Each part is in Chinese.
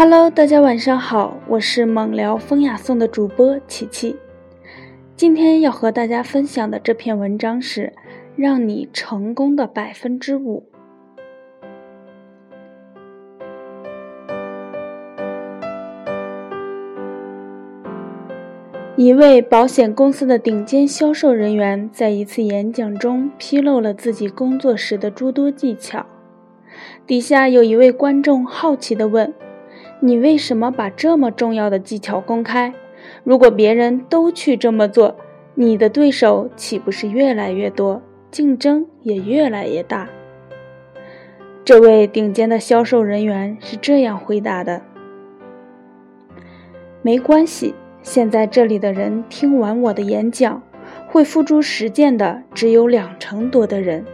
Hello，大家晚上好，我是猛聊风雅颂的主播琪琪。今天要和大家分享的这篇文章是让你成功的百分之五。一位保险公司的顶尖销售人员在一次演讲中披露了自己工作时的诸多技巧。底下有一位观众好奇地问。你为什么把这么重要的技巧公开？如果别人都去这么做，你的对手岂不是越来越多，竞争也越来越大？这位顶尖的销售人员是这样回答的：“没关系，现在这里的人听完我的演讲，会付诸实践的只有两成多的人。”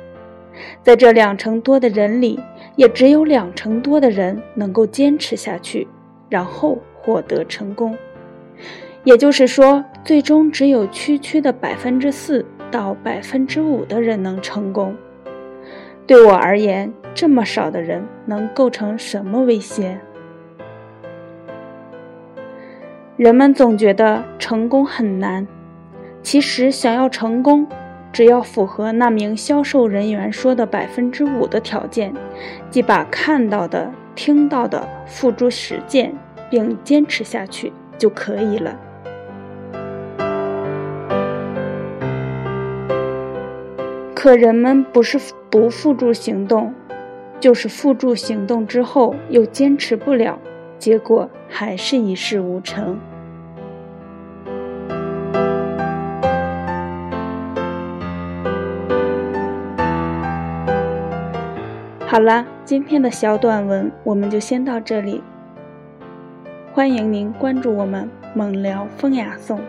在这两成多的人里，也只有两成多的人能够坚持下去，然后获得成功。也就是说，最终只有区区的百分之四到百分之五的人能成功。对我而言，这么少的人能构成什么威胁？人们总觉得成功很难，其实想要成功。只要符合那名销售人员说的百分之五的条件，即把看到的、听到的付诸实践，并坚持下去就可以了。可人们不是不付诸行动，就是付诸行动之后又坚持不了，结果还是一事无成。好了，今天的小短文我们就先到这里。欢迎您关注我们“猛聊风雅颂”。